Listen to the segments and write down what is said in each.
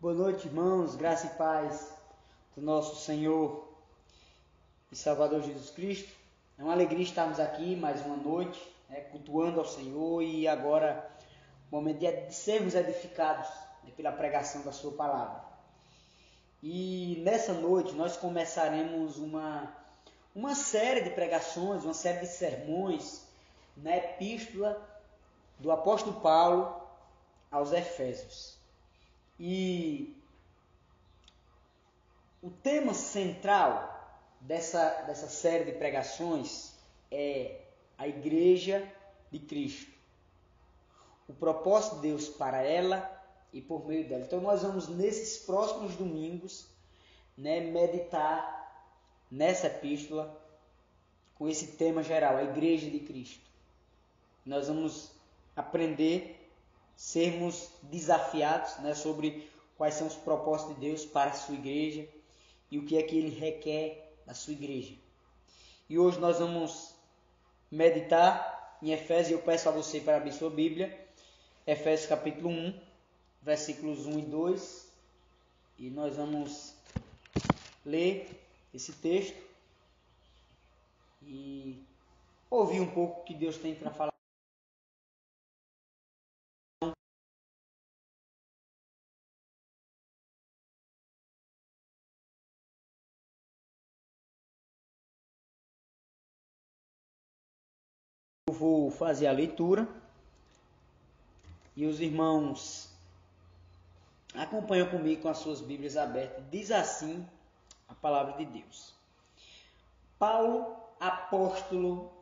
Boa noite, irmãos, graça e paz do nosso Senhor e Salvador Jesus Cristo. É uma alegria estarmos aqui mais uma noite, né, cultuando ao Senhor e agora o momento de sermos edificados né, pela pregação da Sua palavra. E nessa noite nós começaremos uma, uma série de pregações, uma série de sermões na epístola do apóstolo Paulo aos Efésios. E o tema central dessa, dessa série de pregações é a Igreja de Cristo. O propósito de Deus para ela e por meio dela. Então nós vamos nesses próximos domingos né, meditar nessa epístola com esse tema geral, a Igreja de Cristo. Nós vamos aprender sermos desafiados né, sobre quais são os propósitos de Deus para a sua igreja e o que é que ele requer da sua igreja. E hoje nós vamos meditar em Efésios, eu peço a você para abrir sua Bíblia, Efésios capítulo 1, versículos 1 e 2, e nós vamos ler esse texto e ouvir um pouco o que Deus tem para falar. Fazer a leitura e os irmãos acompanham comigo com as suas Bíblias abertas. Diz assim a palavra de Deus: Paulo, apóstolo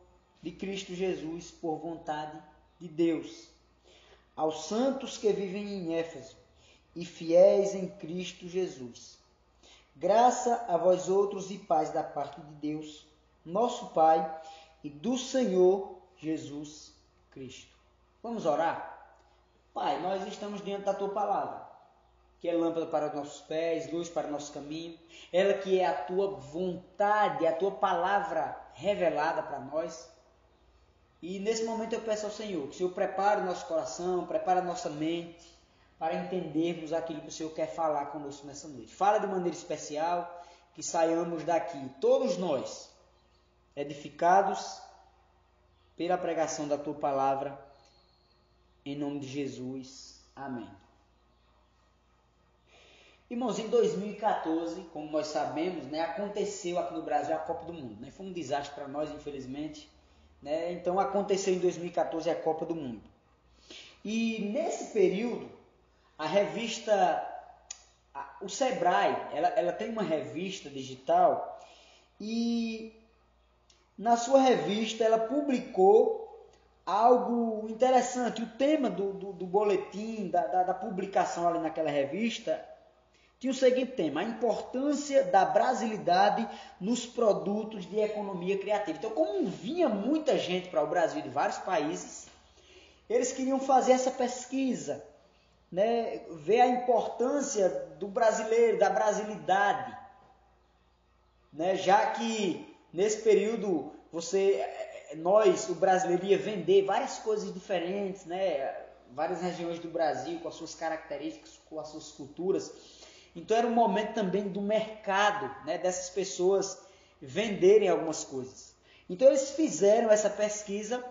de Cristo Jesus, por vontade de Deus, aos santos que vivem em Éfeso e fiéis em Cristo Jesus. Graça a vós outros e paz da parte de Deus, nosso Pai, e do Senhor Jesus Cristo. Vamos orar? Pai, nós estamos diante da tua palavra, que é lâmpada para os nossos pés, luz para nosso caminho, ela que é a tua vontade, a tua palavra revelada para nós. E nesse momento eu peço ao Senhor que o Senhor prepare o nosso coração, prepare a nossa mente para entendermos aquilo que o Senhor quer falar conosco nessa noite. Fala de maneira especial, que saiamos daqui, todos nós, edificados pela pregação da tua palavra, em nome de Jesus. Amém. Irmãos, em 2014, como nós sabemos, né, aconteceu aqui no Brasil a Copa do Mundo. Né? Foi um desastre para nós, infelizmente. Né? Então aconteceu em 2014 a Copa do Mundo. E nesse período, a revista, o Sebrae, ela, ela tem uma revista digital e na sua revista, ela publicou algo interessante. O tema do, do, do boletim, da, da, da, publicação ali naquela revista, tinha o seguinte tema: a importância da brasilidade nos produtos de economia criativa. Então, como vinha muita gente para o Brasil de vários países, eles queriam fazer essa pesquisa, né, ver a importância do brasileiro, da brasilidade, né, já que Nesse período, você, eh, nós, o brasileiro, ia vender várias coisas diferentes, né? Várias regiões do Brasil com as suas características, com as suas culturas. Então era um momento também do mercado, né? Dessas pessoas venderem algumas coisas. Então eles fizeram essa pesquisa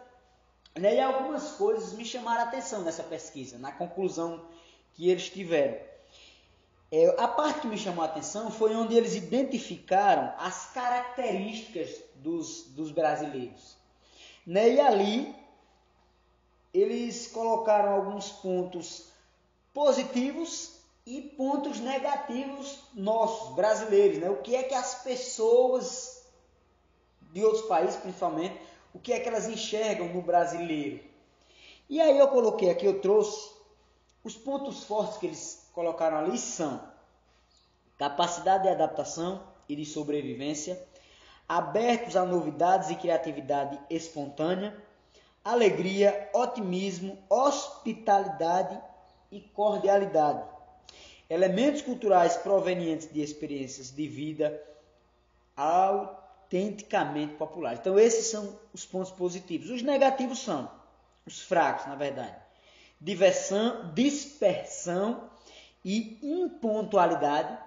né? e algumas coisas me chamaram a atenção nessa pesquisa, na conclusão que eles tiveram. É, a parte que me chamou a atenção foi onde eles identificaram as características dos, dos brasileiros. Né? E ali eles colocaram alguns pontos positivos e pontos negativos nossos, brasileiros. Né? O que é que as pessoas de outros países, principalmente, o que é que elas enxergam no brasileiro. E aí eu coloquei aqui, eu trouxe os pontos fortes que eles colocaram ali são capacidade de adaptação e de sobrevivência, abertos a novidades e criatividade espontânea, alegria, otimismo, hospitalidade e cordialidade. Elementos culturais provenientes de experiências de vida autenticamente populares. Então, esses são os pontos positivos. Os negativos são os fracos, na verdade. Diversão, dispersão e impontualidade,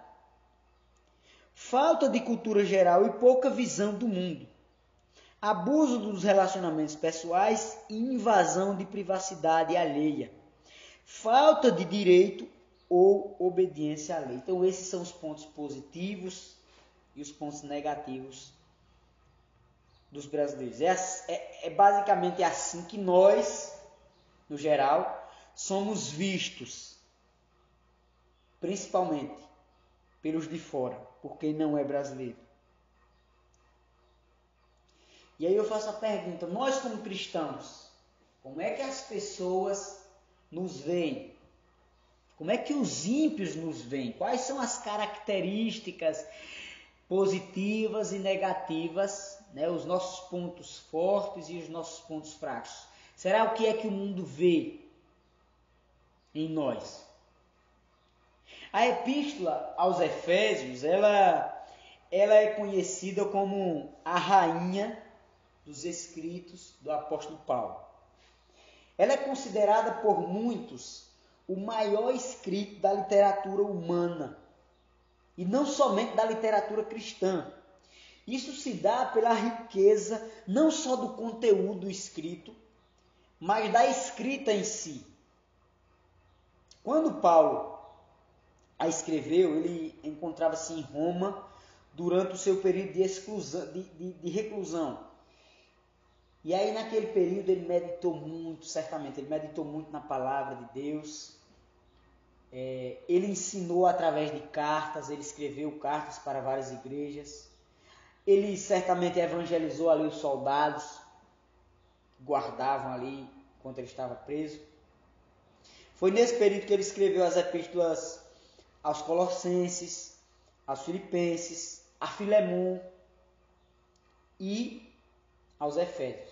falta de cultura geral e pouca visão do mundo, abuso dos relacionamentos pessoais e invasão de privacidade alheia, falta de direito ou obediência à lei. Então, esses são os pontos positivos e os pontos negativos dos brasileiros. É, é, é basicamente assim que nós, no geral, somos vistos, principalmente pelos de fora, por quem não é brasileiro. E aí eu faço a pergunta: nós, como cristãos, como é que as pessoas nos veem? Como é que os ímpios nos veem? Quais são as características positivas e negativas, né? os nossos pontos fortes e os nossos pontos fracos? Será o que é que o mundo vê em nós? A epístola aos Efésios, ela, ela é conhecida como a rainha dos escritos do apóstolo Paulo. Ela é considerada por muitos o maior escrito da literatura humana e não somente da literatura cristã. Isso se dá pela riqueza não só do conteúdo escrito, mas da escrita em si. Quando Paulo a escreveu, ele encontrava-se em Roma durante o seu período de, exclusão, de, de, de reclusão. E aí, naquele período, ele meditou muito, certamente, ele meditou muito na palavra de Deus. É, ele ensinou através de cartas, ele escreveu cartas para várias igrejas. Ele certamente evangelizou ali os soldados que guardavam ali enquanto ele estava preso. Foi nesse período que ele escreveu as epístolas aos Colossenses, aos Filipenses, a Filemon e aos Efésios.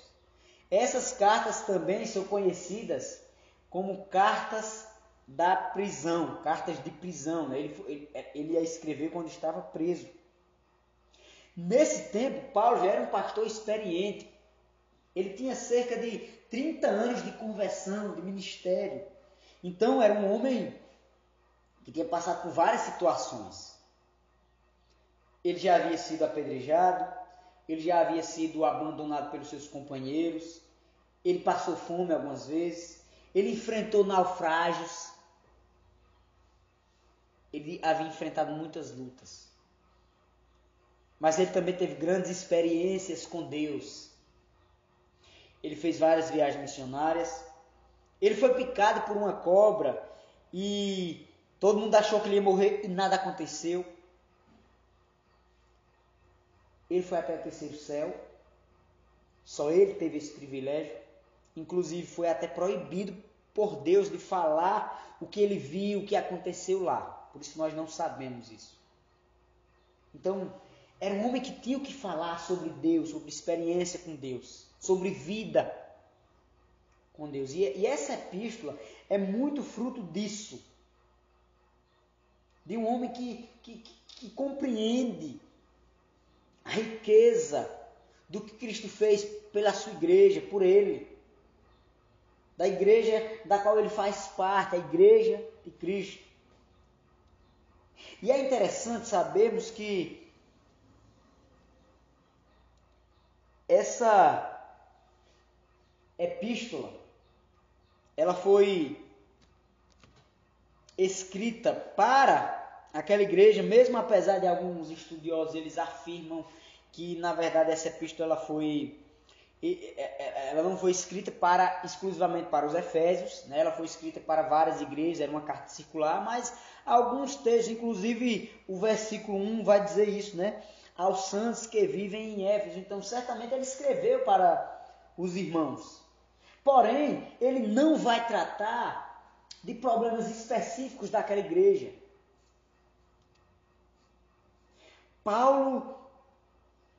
Essas cartas também são conhecidas como cartas da prisão, cartas de prisão. Né? Ele, ele, ele quando estava preso. Nesse tempo, Paulo já era um pastor experiente. Ele tinha cerca de 30 anos de conversão, de ministério. Então, era um homem que tinha passado por várias situações. Ele já havia sido apedrejado, ele já havia sido abandonado pelos seus companheiros, ele passou fome algumas vezes, ele enfrentou naufrágios, ele havia enfrentado muitas lutas. Mas ele também teve grandes experiências com Deus. Ele fez várias viagens missionárias. Ele foi picado por uma cobra e Todo mundo achou que ele ia morrer e nada aconteceu. Ele foi até o terceiro céu. Só ele teve esse privilégio. Inclusive foi até proibido por Deus de falar o que ele viu, o que aconteceu lá. Por isso nós não sabemos isso. Então, era um homem que tinha o que falar sobre Deus, sobre experiência com Deus, sobre vida com Deus. E, e essa epístola é muito fruto disso de um homem que, que, que compreende a riqueza do que Cristo fez pela sua igreja, por ele. Da igreja da qual ele faz parte, a igreja de Cristo. E é interessante sabermos que essa epístola ela foi escrita para aquela igreja, mesmo apesar de alguns estudiosos eles afirmam que na verdade essa epístola foi ela não foi escrita para exclusivamente para os Efésios, né? ela foi escrita para várias igrejas, era uma carta circular, mas alguns textos, inclusive o versículo 1 vai dizer isso, né? Aos santos que vivem em Éfeso. Então, certamente ele escreveu para os irmãos. Porém, ele não vai tratar de problemas específicos daquela igreja. Paulo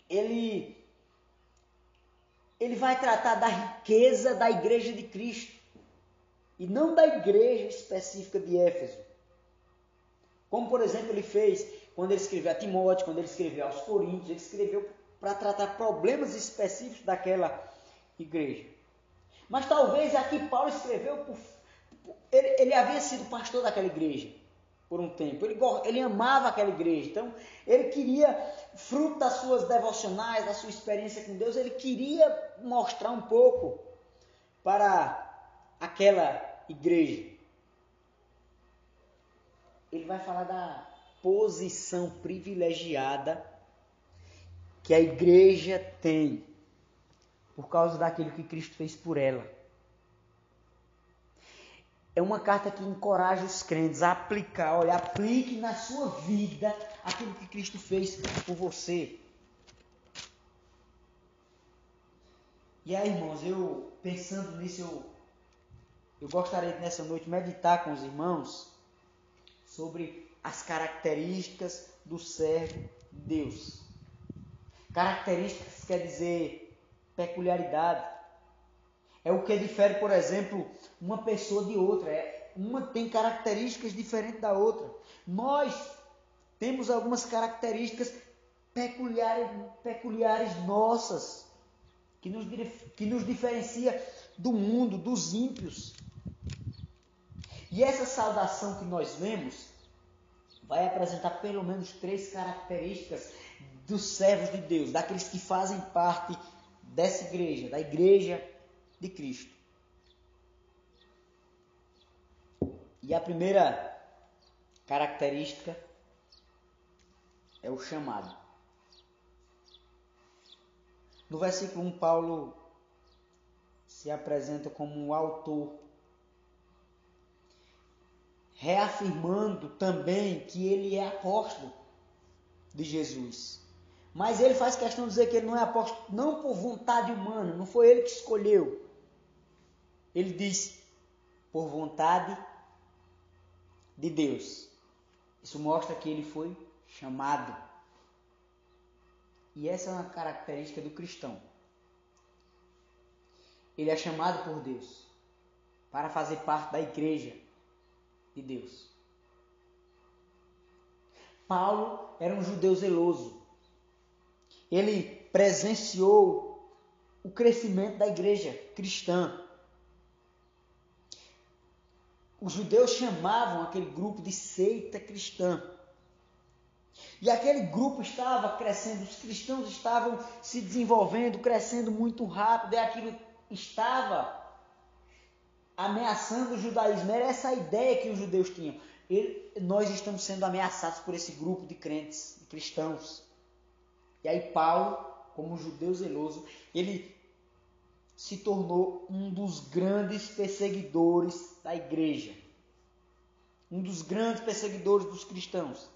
ele ele vai tratar da riqueza da igreja de Cristo e não da igreja específica de Éfeso. Como por exemplo ele fez quando ele escreveu a Timóteo, quando ele escreveu aos Coríntios, ele escreveu para tratar problemas específicos daquela igreja. Mas talvez aqui Paulo escreveu por, ele, ele havia sido pastor daquela igreja. Por um tempo. Ele, ele amava aquela igreja. Então, ele queria, fruto das suas devocionais, da sua experiência com Deus, ele queria mostrar um pouco para aquela igreja. Ele vai falar da posição privilegiada que a igreja tem por causa daquilo que Cristo fez por ela. É uma carta que encoraja os crentes a aplicar, olha, aplique na sua vida aquilo que Cristo fez por você. E aí, irmãos, eu pensando nisso, eu, eu gostaria de nessa noite meditar com os irmãos sobre as características do servo de Deus. Características quer dizer peculiaridade. É o que difere, por exemplo, uma pessoa de outra. É, uma tem características diferentes da outra. Nós temos algumas características peculiares, peculiares nossas que nos, que nos diferencia do mundo, dos ímpios. E essa saudação que nós vemos vai apresentar pelo menos três características dos servos de Deus, daqueles que fazem parte dessa igreja, da igreja de Cristo. E a primeira característica é o chamado. No versículo 1, Paulo se apresenta como um autor reafirmando também que ele é apóstolo de Jesus. Mas ele faz questão de dizer que ele não é apóstolo, não por vontade humana, não foi ele que escolheu. Ele diz, por vontade de Deus. Isso mostra que ele foi chamado. E essa é uma característica do cristão. Ele é chamado por Deus para fazer parte da igreja de Deus. Paulo era um judeu zeloso. Ele presenciou o crescimento da igreja cristã. Os judeus chamavam aquele grupo de seita cristã. E aquele grupo estava crescendo, os cristãos estavam se desenvolvendo, crescendo muito rápido, e aquilo estava ameaçando o judaísmo. Era essa a ideia que os judeus tinham. Ele, nós estamos sendo ameaçados por esse grupo de crentes, de cristãos. E aí Paulo, como judeu zeloso, ele se tornou um dos grandes perseguidores da igreja. Um dos grandes perseguidores dos cristãos.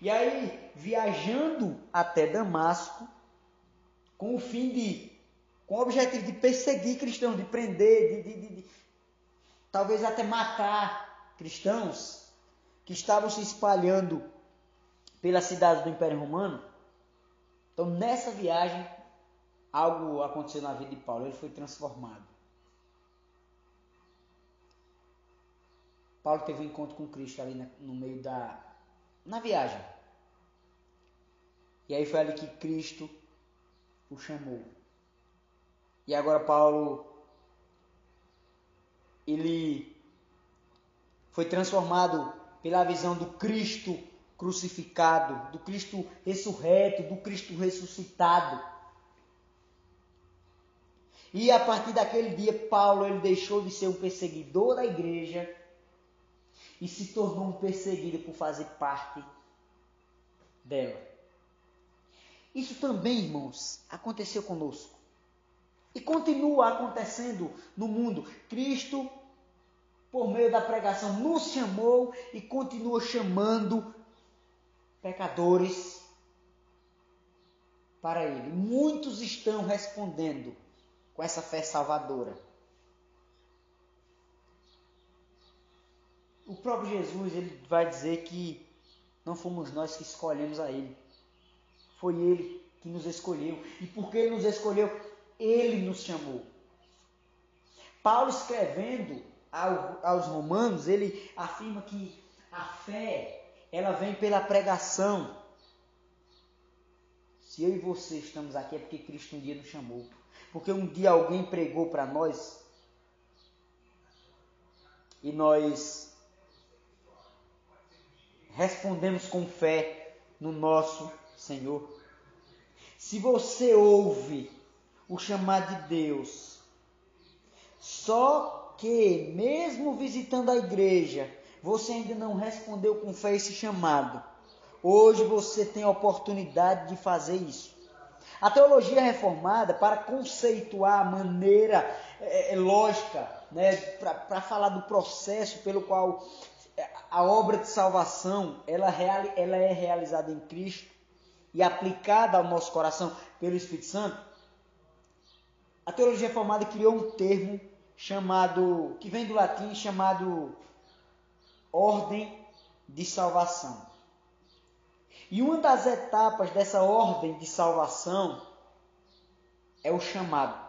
E aí, viajando até Damasco, com o fim de, com o objetivo de perseguir cristãos, de prender, de, de, de, talvez até matar cristãos que estavam se espalhando pela cidade do Império Romano. Então, nessa viagem, algo aconteceu na vida de Paulo, ele foi transformado. Paulo teve um encontro com Cristo ali no meio da na viagem. E aí foi ali que Cristo o chamou. E agora Paulo ele foi transformado pela visão do Cristo crucificado, do Cristo ressurreto, do Cristo ressuscitado. E a partir daquele dia, Paulo ele deixou de ser um perseguidor da igreja e se tornou um perseguido por fazer parte dela. Isso também, irmãos, aconteceu conosco. E continua acontecendo no mundo. Cristo, por meio da pregação, nos chamou e continua chamando pecadores para Ele. Muitos estão respondendo com essa fé salvadora. O próprio Jesus ele vai dizer que não fomos nós que escolhemos a Ele. Foi Ele que nos escolheu. E porque Ele nos escolheu, ele nos chamou. Paulo escrevendo aos romanos, ele afirma que a fé, ela vem pela pregação. Se eu e você estamos aqui é porque Cristo um dia nos chamou. Porque um dia alguém pregou para nós e nós respondemos com fé no nosso Senhor. Se você ouve o chamado de Deus, só que, mesmo visitando a igreja, você ainda não respondeu com fé esse chamado. Hoje você tem a oportunidade de fazer isso. A teologia reformada, para conceituar a maneira é, é, lógica, né, para falar do processo pelo qual a obra de salvação ela, ela é realizada em Cristo e aplicada ao nosso coração pelo Espírito Santo, a teologia reformada criou um termo chamado, que vem do latim, chamado ordem de salvação. E uma das etapas dessa ordem de salvação é o chamado.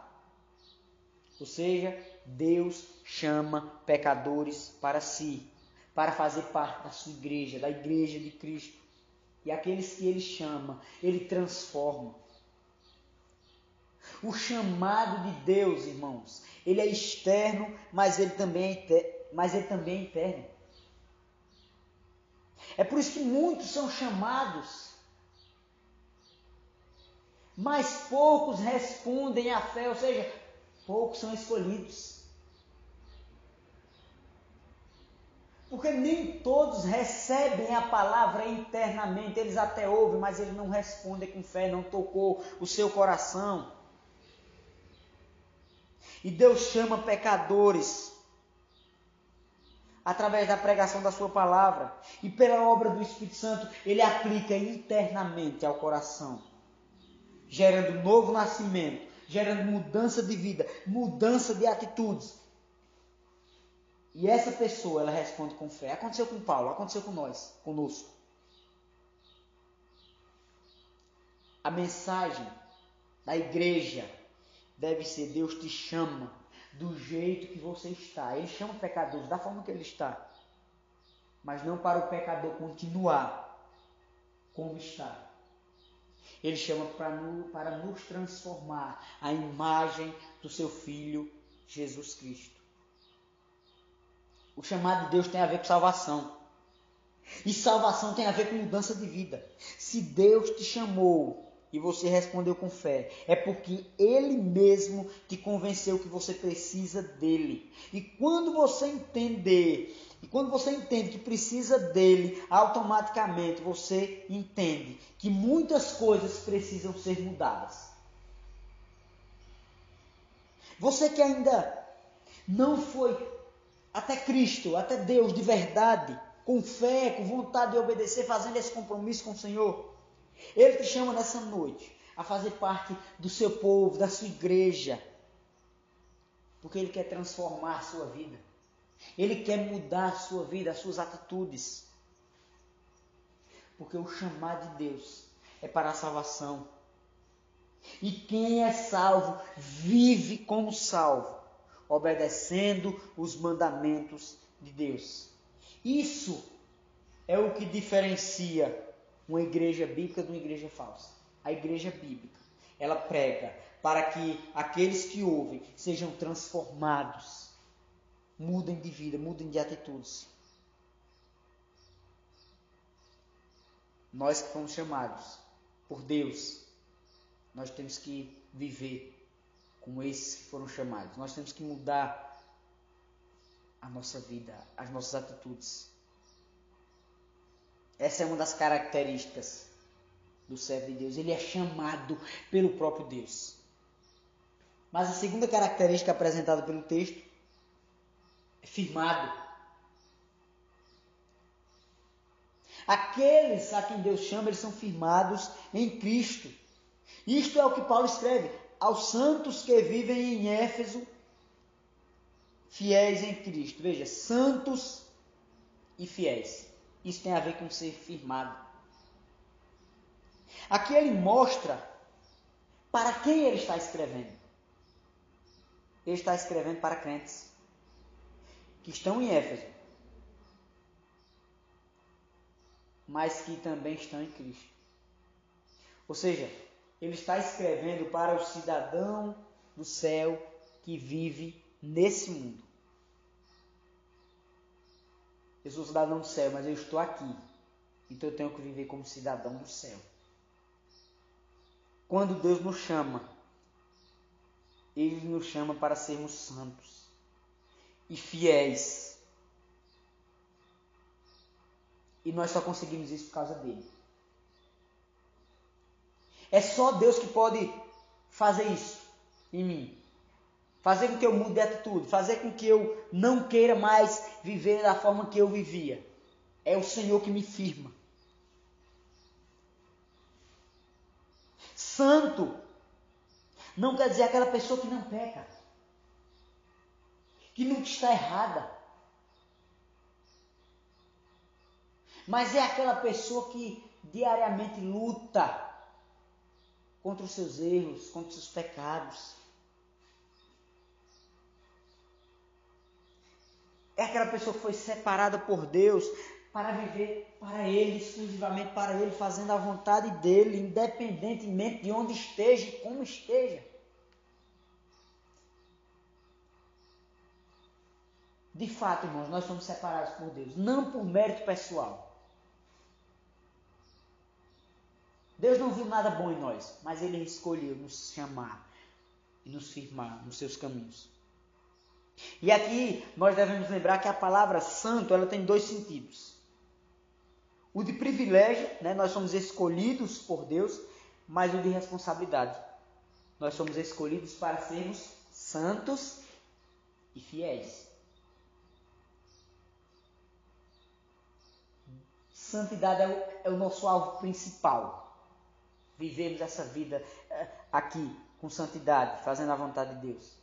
Ou seja, Deus chama pecadores para si, para fazer parte da sua igreja, da igreja de Cristo. E aqueles que ele chama, ele transforma. O chamado de Deus, irmãos, ele é externo, mas ele também é, mas ele também é interno. É por isso que muitos são chamados, mas poucos respondem à fé, ou seja, poucos são escolhidos. Porque nem todos recebem a palavra internamente, eles até ouvem, mas eles não respondem com fé, não tocou o seu coração. E Deus chama pecadores através da pregação da sua palavra e pela obra do Espírito Santo, ele aplica internamente ao coração, gerando novo nascimento, gerando mudança de vida, mudança de atitudes. E essa pessoa, ela responde com fé. Aconteceu com Paulo, aconteceu com nós, conosco. A mensagem da igreja deve ser: Deus te chama do jeito que você está. Ele chama pecadores da forma que ele está. Mas não para o pecador continuar como está. Ele chama para, no, para nos transformar a imagem do seu Filho Jesus Cristo. O chamado de Deus tem a ver com salvação. E salvação tem a ver com mudança de vida. Se Deus te chamou e você respondeu com fé, é porque Ele mesmo te convenceu que você precisa dele. E quando você entender, e quando você entende que precisa dele, automaticamente você entende que muitas coisas precisam ser mudadas. Você que ainda não foi até Cristo, até Deus de verdade, com fé, com vontade de obedecer, fazendo esse compromisso com o Senhor. Ele te chama nessa noite a fazer parte do seu povo, da sua igreja. Porque Ele quer transformar a sua vida. Ele quer mudar a sua vida, as suas atitudes. Porque o chamado de Deus é para a salvação. E quem é salvo vive como salvo, obedecendo os mandamentos de Deus. Isso é o que diferencia uma igreja bíblica de uma igreja falsa. A igreja bíblica, ela prega para que aqueles que ouvem sejam transformados, mudem de vida, mudem de atitudes. Nós que fomos chamados por Deus, nós temos que viver como esses que foram chamados. Nós temos que mudar a nossa vida, as nossas atitudes. Essa é uma das características do servo de Deus. Ele é chamado pelo próprio Deus. Mas a segunda característica apresentada pelo texto é firmado. Aqueles a quem Deus chama, eles são firmados em Cristo. Isto é o que Paulo escreve aos santos que vivem em Éfeso, fiéis em Cristo. Veja, santos e fiéis. Isso tem a ver com ser firmado. Aqui ele mostra para quem ele está escrevendo. Ele está escrevendo para crentes que estão em Éfeso, mas que também estão em Cristo. Ou seja, ele está escrevendo para o cidadão do céu que vive nesse mundo. Eu sou cidadão do céu, mas eu estou aqui. Então eu tenho que viver como cidadão do céu. Quando Deus nos chama, Ele nos chama para sermos santos e fiéis. E nós só conseguimos isso por causa dele. É só Deus que pode fazer isso em mim. Fazer com que eu mude de atitude, fazer com que eu não queira mais viver da forma que eu vivia. É o Senhor que me firma. Santo não quer dizer aquela pessoa que não peca, que nunca está errada. Mas é aquela pessoa que diariamente luta contra os seus erros, contra os seus pecados. É aquela pessoa que foi separada por Deus para viver para Ele, exclusivamente para Ele, fazendo a vontade dEle, independentemente de onde esteja e como esteja. De fato, irmãos, nós somos separados por Deus, não por mérito pessoal. Deus não viu nada bom em nós, mas Ele escolheu nos chamar e nos firmar nos seus caminhos. E aqui nós devemos lembrar que a palavra santo ela tem dois sentidos. O de privilégio, né, nós somos escolhidos por Deus, mas o de responsabilidade. Nós somos escolhidos para sermos santos e fiéis. Santidade é o, é o nosso alvo principal vivemos essa vida eh, aqui com santidade, fazendo a vontade de Deus.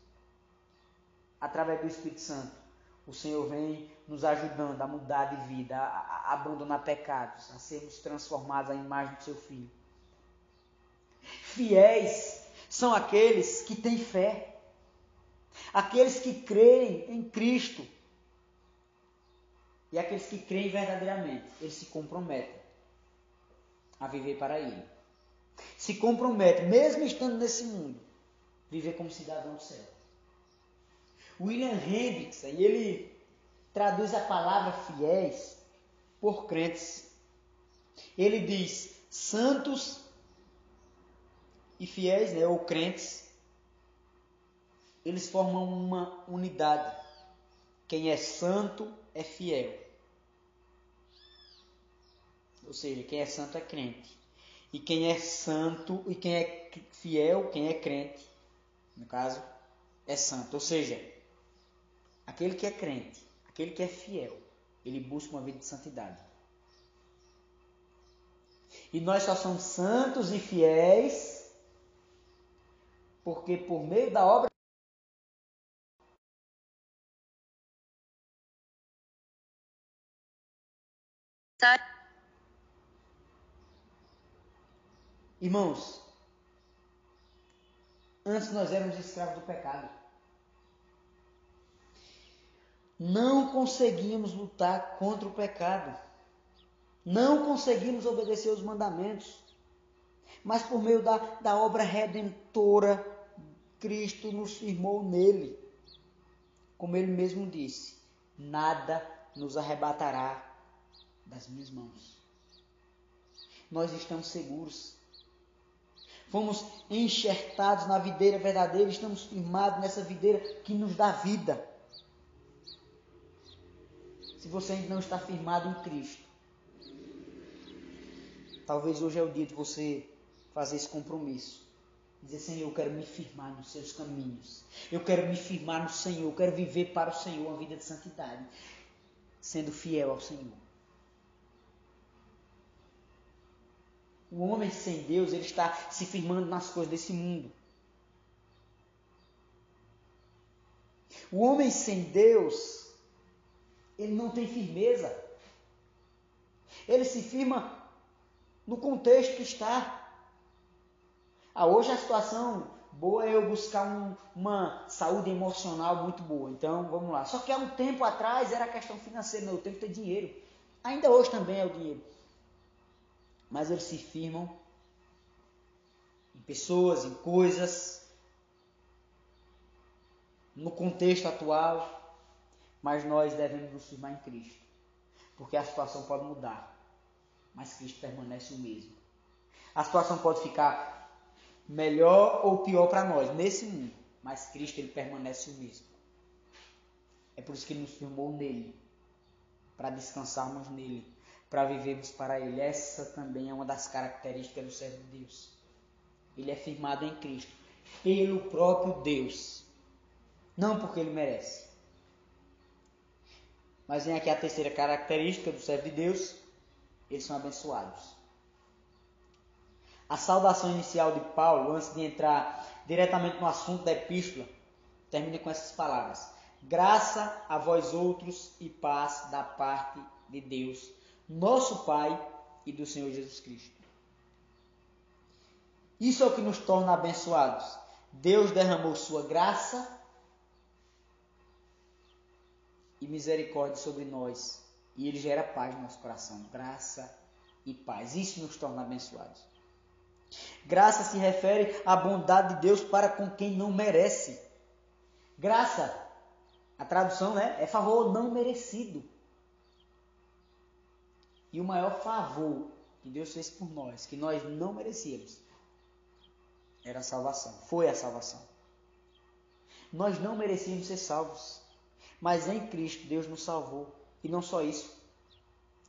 Através do Espírito Santo, o Senhor vem nos ajudando a mudar de vida, a, abandonar pecados, a sermos transformados à imagem do seu Filho. Fiéis são aqueles que têm fé, aqueles que creem em Cristo. E aqueles que creem verdadeiramente, eles se comprometem a viver para Ele se compromete, mesmo estando nesse mundo, viver como cidadão do céu. William Hendricks, ele traduz a palavra fiéis por crentes. Ele diz santos e fiéis, né, ou crentes, eles formam uma unidade. Quem é santo é fiel. Ou seja, quem é santo é crente. E quem é santo e quem é fiel, quem é crente, no caso, é santo. Ou seja, aquele que é crente, aquele que é fiel, ele busca uma vida de santidade. E nós só somos santos e fiéis porque por meio da obra Irmãos, antes nós éramos escravos do pecado. Não conseguimos lutar contra o pecado. Não conseguimos obedecer os mandamentos. Mas por meio da, da obra redentora, Cristo nos firmou nele. Como ele mesmo disse: nada nos arrebatará das minhas mãos. Nós estamos seguros fomos enxertados na videira verdadeira, estamos firmados nessa videira que nos dá vida. Se você ainda não está firmado em Cristo, talvez hoje é o dia de você fazer esse compromisso. Dizer, Senhor, eu quero me firmar nos seus caminhos. Eu quero me firmar no Senhor. Eu quero viver para o Senhor uma vida de santidade. Sendo fiel ao Senhor. O homem sem Deus, ele está se firmando nas coisas desse mundo. O homem sem Deus, ele não tem firmeza. Ele se firma no contexto que está. Ah, hoje a situação boa é eu buscar um, uma saúde emocional muito boa. Então, vamos lá. Só que há um tempo atrás era questão financeira, não, eu tenho que ter dinheiro. Ainda hoje também é o dinheiro mas eles se firmam em pessoas, em coisas, no contexto atual, mas nós devemos nos firmar em Cristo, porque a situação pode mudar. mas Cristo permanece o mesmo. A situação pode ficar melhor ou pior para nós nesse mundo, mas Cristo ele permanece o mesmo. É por isso que ele nos firmou nele, para descansarmos nele, para vivermos para ele. Essa também é uma das características do servo de Deus. Ele é firmado em Cristo, pelo próprio Deus, não porque ele merece. Mas vem aqui a terceira característica do servo de Deus: eles são abençoados. A saudação inicial de Paulo, antes de entrar diretamente no assunto da epístola, termina com essas palavras: Graça a vós outros e paz da parte de Deus, nosso Pai e do Senhor Jesus Cristo. Isso é o que nos torna abençoados. Deus derramou sua graça e misericórdia sobre nós. E Ele gera paz no nosso coração. Graça e paz. Isso nos torna abençoados. Graça se refere à bondade de Deus para com quem não merece. Graça, a tradução né, é favor não merecido. E o maior favor que Deus fez por nós, que nós não merecíamos, era a salvação. Foi a salvação. Nós não merecíamos ser salvos. Mas em Cristo Deus nos salvou. E não só isso,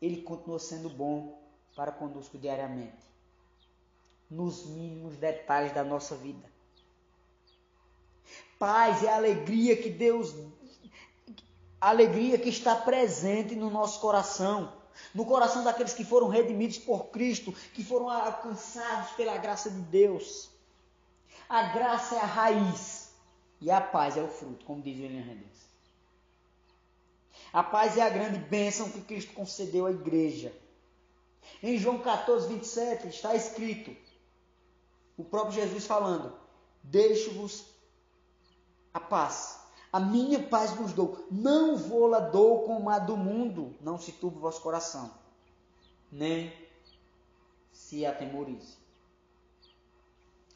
Ele continua sendo bom para conosco diariamente, nos mínimos detalhes da nossa vida. Paz e alegria que Deus, a alegria que está presente no nosso coração, no coração daqueles que foram redimidos por Cristo, que foram alcançados pela graça de Deus. A graça é a raiz e a paz é o fruto, como diz William Hendricks. A paz é a grande bênção que Cristo concedeu à igreja. Em João 14, 27 está escrito, o próprio Jesus falando: Deixo-vos a paz. A minha paz vos dou. Não vou-la dou como a do mundo. Não se turbe o vosso coração, nem se atemorize.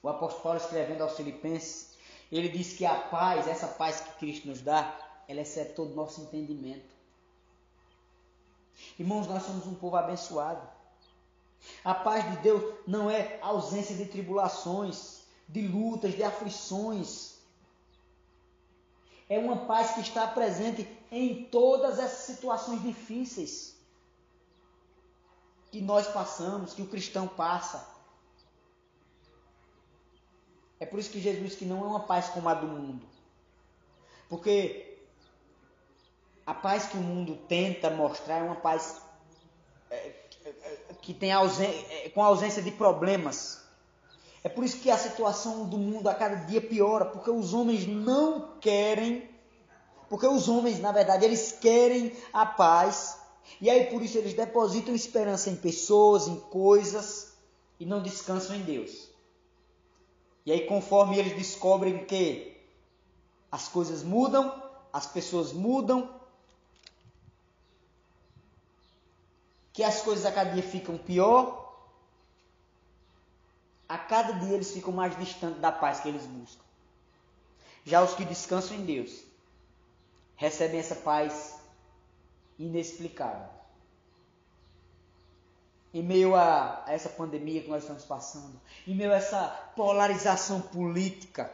O apóstolo Paulo escrevendo aos Filipenses, ele diz que a paz, essa paz que Cristo nos dá, ela excede todo o nosso entendimento. Irmãos, nós somos um povo abençoado. A paz de Deus não é ausência de tribulações, de lutas, de aflições. É uma paz que está presente em todas essas situações difíceis que nós passamos, que o cristão passa. É por isso que Jesus disse que não é uma paz como a do mundo. Porque a paz que o mundo tenta mostrar é uma paz é, que tem é, com ausência de problemas. É por isso que a situação do mundo a cada dia piora, porque os homens não querem, porque os homens, na verdade, eles querem a paz, e aí por isso eles depositam esperança em pessoas, em coisas, e não descansam em Deus. E aí, conforme eles descobrem que as coisas mudam, as pessoas mudam, que as coisas a cada dia ficam pior, a cada dia eles ficam mais distantes da paz que eles buscam. Já os que descansam em Deus recebem essa paz inexplicável. Em meio a, a essa pandemia que nós estamos passando, em meio a essa polarização política,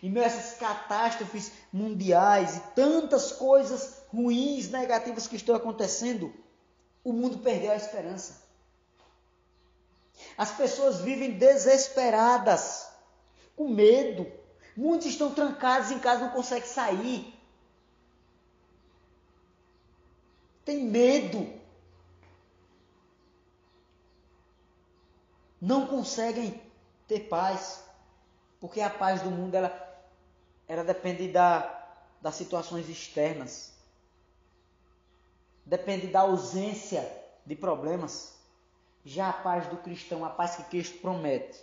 em meio a essas catástrofes mundiais e tantas coisas ruins, negativas que estão acontecendo, o mundo perdeu a esperança. As pessoas vivem desesperadas, com medo. Muitos estão trancados em casa, não conseguem sair. Tem medo. Não conseguem ter paz. Porque a paz do mundo ela, ela depende da, das situações externas depende da ausência de problemas. Já a paz do cristão, a paz que Cristo promete,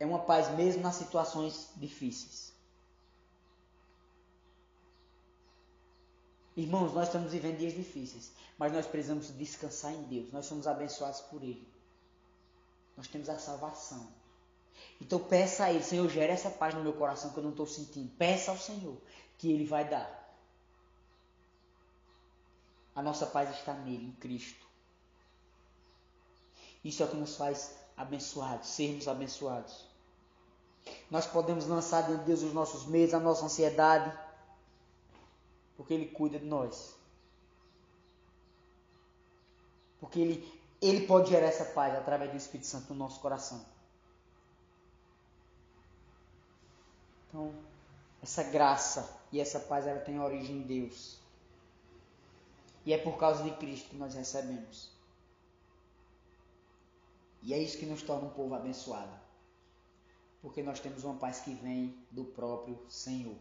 é uma paz mesmo nas situações difíceis. Irmãos, nós estamos vivendo dias difíceis, mas nós precisamos descansar em Deus. Nós somos abençoados por Ele. Nós temos a salvação. Então peça a Ele, Senhor, gere essa paz no meu coração que eu não estou sentindo. Peça ao Senhor que Ele vai dar. A nossa paz está nele, em Cristo. Isso é o que nos faz abençoados, sermos abençoados. Nós podemos lançar diante de Deus os nossos medos, a nossa ansiedade, porque Ele cuida de nós. Porque Ele, Ele pode gerar essa paz através do Espírito Santo no nosso coração. Então, essa graça e essa paz ela tem origem em Deus. E é por causa de Cristo que nós recebemos. E é isso que nos torna um povo abençoado. Porque nós temos uma paz que vem do próprio Senhor.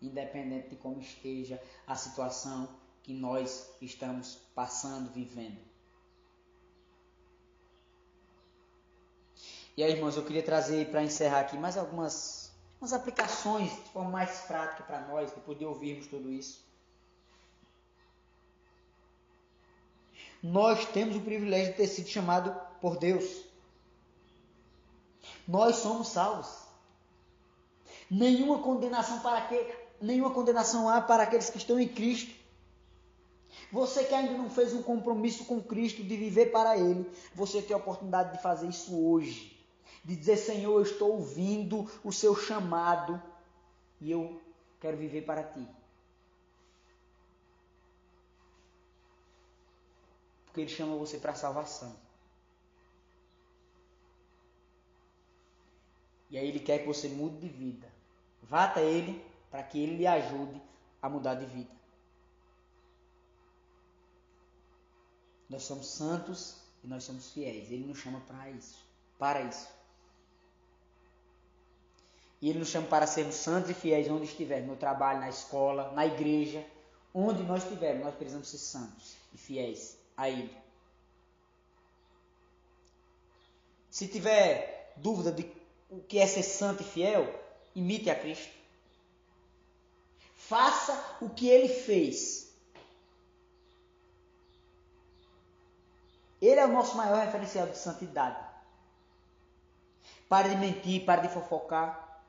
Independente de como esteja a situação que nós estamos passando, vivendo. E aí, irmãos, eu queria trazer para encerrar aqui mais algumas umas aplicações de forma mais prática para nós, depois de ouvirmos tudo isso. Nós temos o privilégio de ter sido chamado por Deus. Nós somos salvos. Nenhuma condenação para que, nenhuma condenação há para aqueles que estão em Cristo. Você que ainda não fez um compromisso com Cristo de viver para Ele, você tem a oportunidade de fazer isso hoje. De dizer, Senhor, eu estou ouvindo o seu chamado e eu quero viver para Ti. Porque Ele chama você para a salvação. E aí Ele quer que você mude de vida. Vá até Ele para que Ele lhe ajude a mudar de vida. Nós somos santos e nós somos fiéis. Ele nos chama para isso. Para isso. E Ele nos chama para sermos santos e fiéis onde estivermos, no trabalho, na escola, na igreja, onde nós estivermos, nós precisamos ser santos e fiéis a Ele. Se tiver dúvida de o que é ser santo e fiel, imite a Cristo. Faça o que Ele fez. Ele é o nosso maior referencial de santidade. Pare de mentir, pare de fofocar.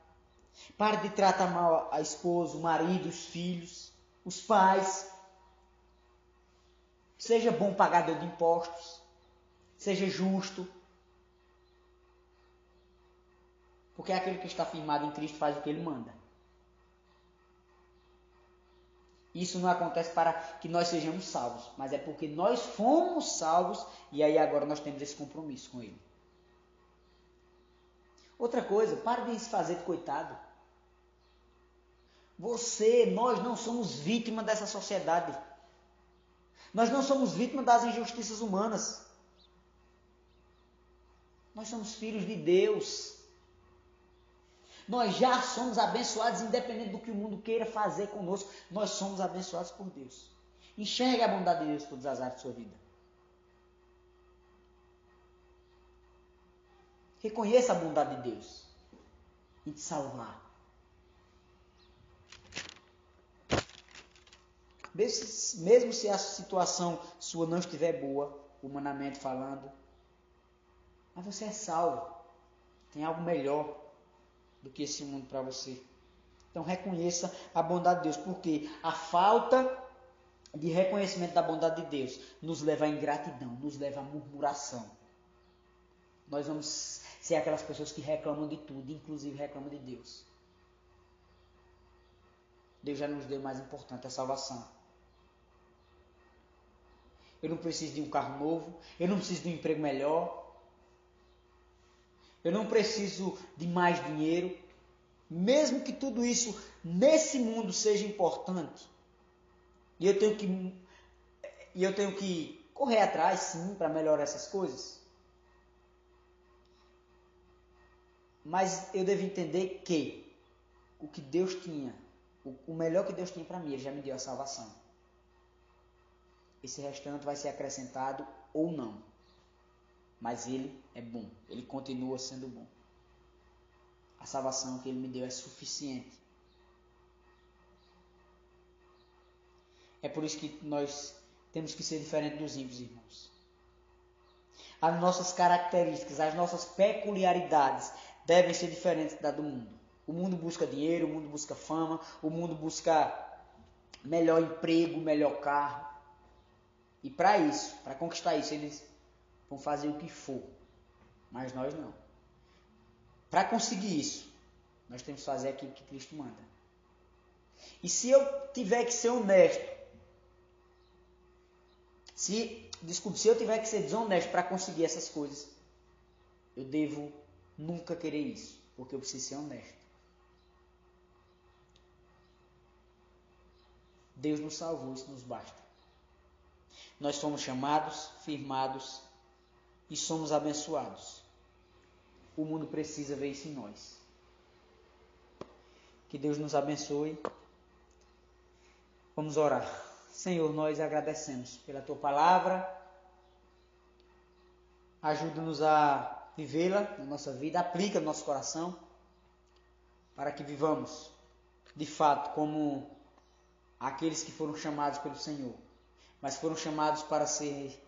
Pare de tratar mal a esposa, o marido, os filhos, os pais. Seja bom pagador de impostos. Seja justo. Porque aquele que está firmado em Cristo faz o que ele manda. Isso não acontece para que nós sejamos salvos, mas é porque nós fomos salvos e aí agora nós temos esse compromisso com Ele. Outra coisa, pare de se fazer de coitado. Você, nós não somos vítima dessa sociedade. Nós não somos vítima das injustiças humanas. Nós somos filhos de Deus. Nós já somos abençoados, independente do que o mundo queira fazer conosco. Nós somos abençoados por Deus. Enxergue a bondade de Deus por áreas de sua vida. Reconheça a bondade de Deus em te salvar. Mesmo se a situação sua não estiver boa, humanamente falando, mas você é salvo. Tem algo melhor do que esse mundo para você. Então reconheça a bondade de Deus, porque a falta de reconhecimento da bondade de Deus nos leva à ingratidão, nos leva à murmuração. Nós vamos ser aquelas pessoas que reclamam de tudo, inclusive reclamam de Deus. Deus já nos deu mais importante, a salvação. Eu não preciso de um carro novo, eu não preciso de um emprego melhor, eu não preciso de mais dinheiro, mesmo que tudo isso nesse mundo seja importante. E eu tenho que e eu tenho que correr atrás sim para melhorar essas coisas. Mas eu devo entender que o que Deus tinha, o, melhor que Deus tinha para mim, Ele já me deu a salvação. Esse restante vai ser acrescentado ou não. Mas Ele é bom, Ele continua sendo bom. A salvação que Ele me deu é suficiente. É por isso que nós temos que ser diferentes dos ímpios, irmãos. As nossas características, as nossas peculiaridades devem ser diferentes da do mundo. O mundo busca dinheiro, o mundo busca fama, o mundo busca melhor emprego, melhor carro. E para isso, para conquistar isso, eles vão fazer o que for, mas nós não. Para conseguir isso, nós temos que fazer aquilo que Cristo manda. E se eu tiver que ser honesto, se, desculpe, se eu tiver que ser desonesto para conseguir essas coisas, eu devo nunca querer isso, porque eu preciso ser honesto. Deus nos salvou, isso nos basta. Nós somos chamados, firmados e somos abençoados. O mundo precisa ver isso em nós. Que Deus nos abençoe. Vamos orar. Senhor, nós agradecemos pela tua palavra. Ajuda-nos a vivê-la na nossa vida, aplica no nosso coração, para que vivamos de fato como aqueles que foram chamados pelo Senhor, mas foram chamados para ser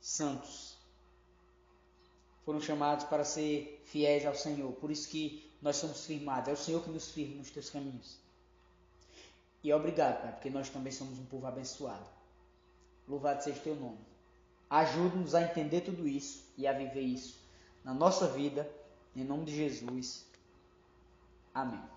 santos. Foram chamados para ser fiéis ao Senhor. Por isso que nós somos firmados. É o Senhor que nos firma nos teus caminhos. E obrigado, Pai, porque nós também somos um povo abençoado. Louvado seja o teu nome. Ajude-nos a entender tudo isso e a viver isso na nossa vida. Em nome de Jesus. Amém.